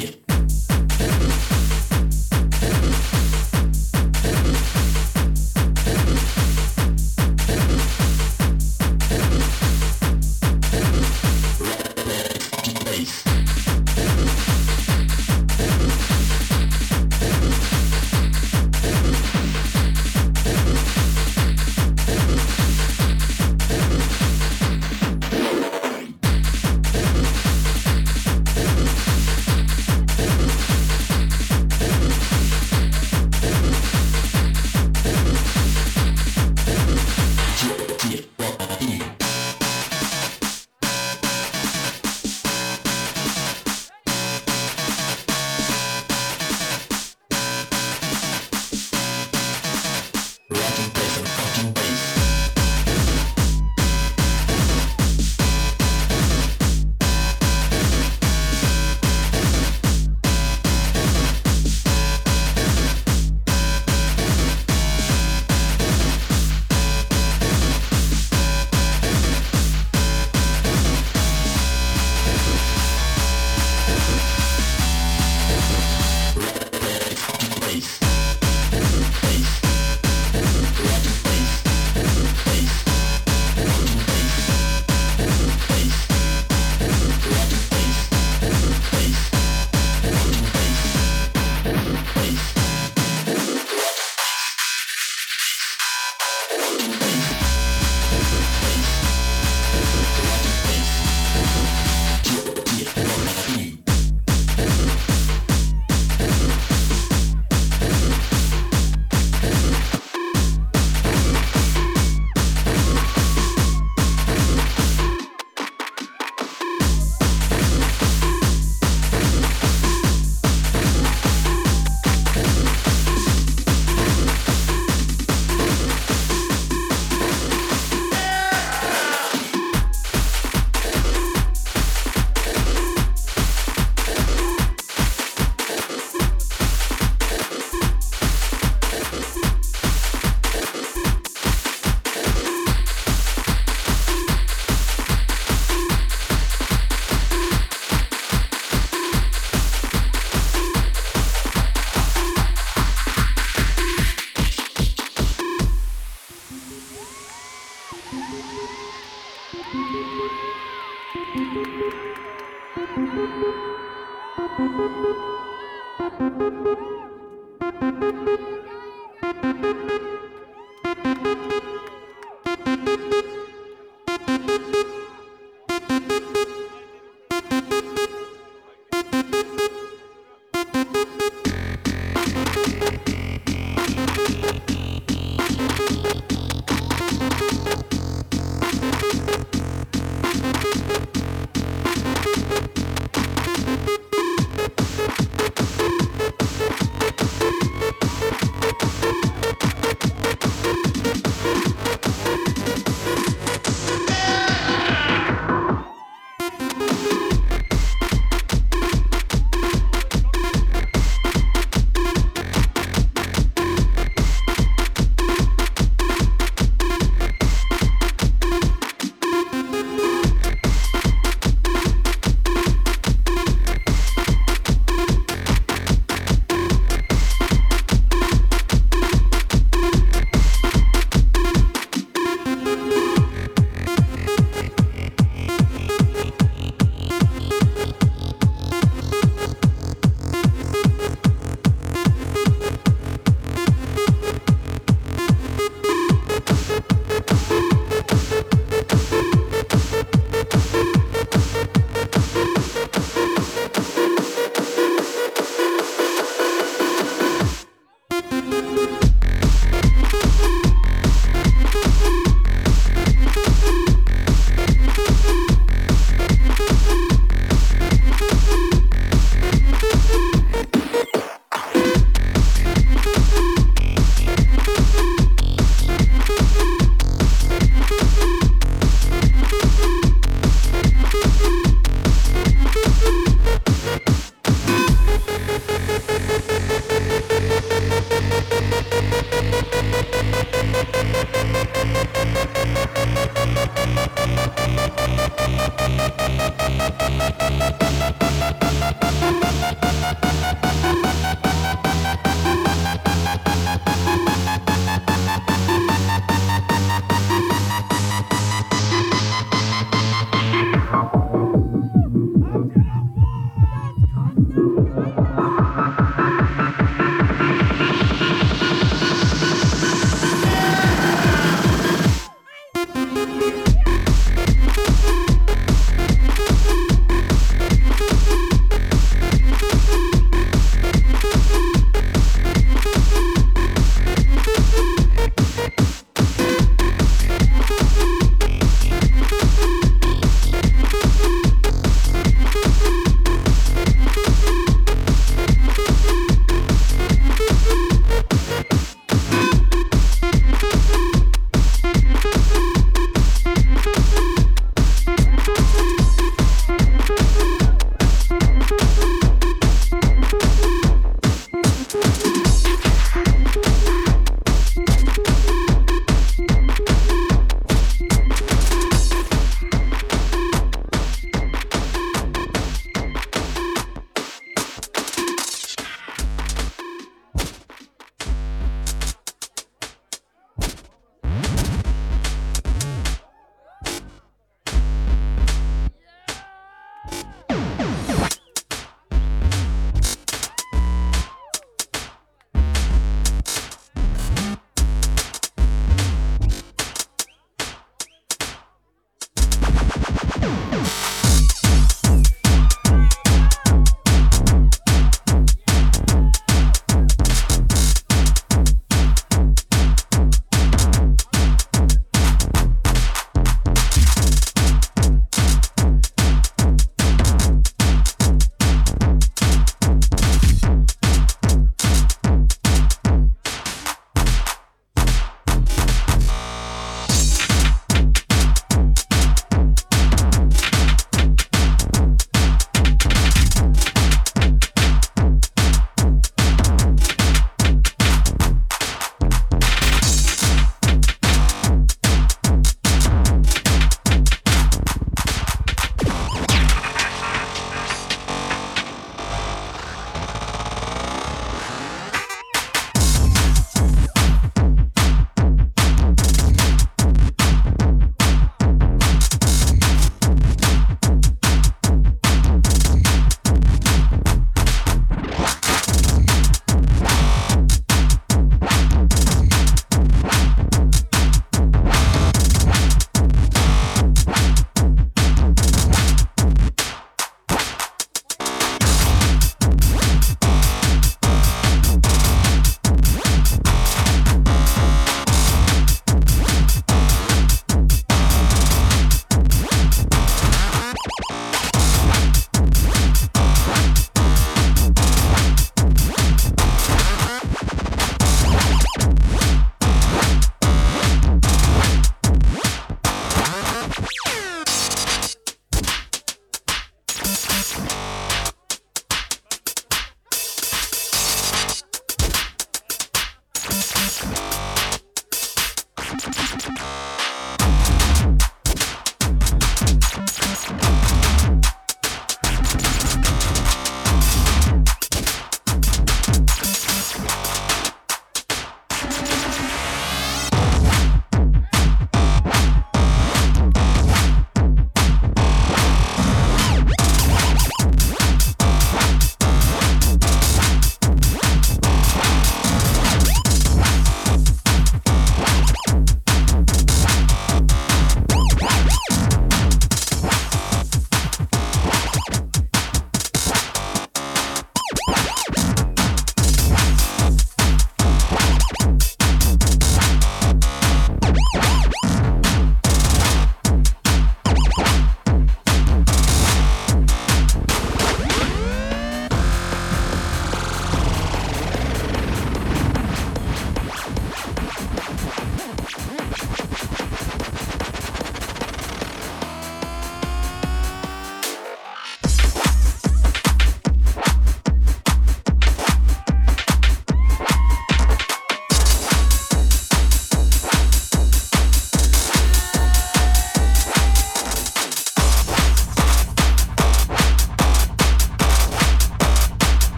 Yeah.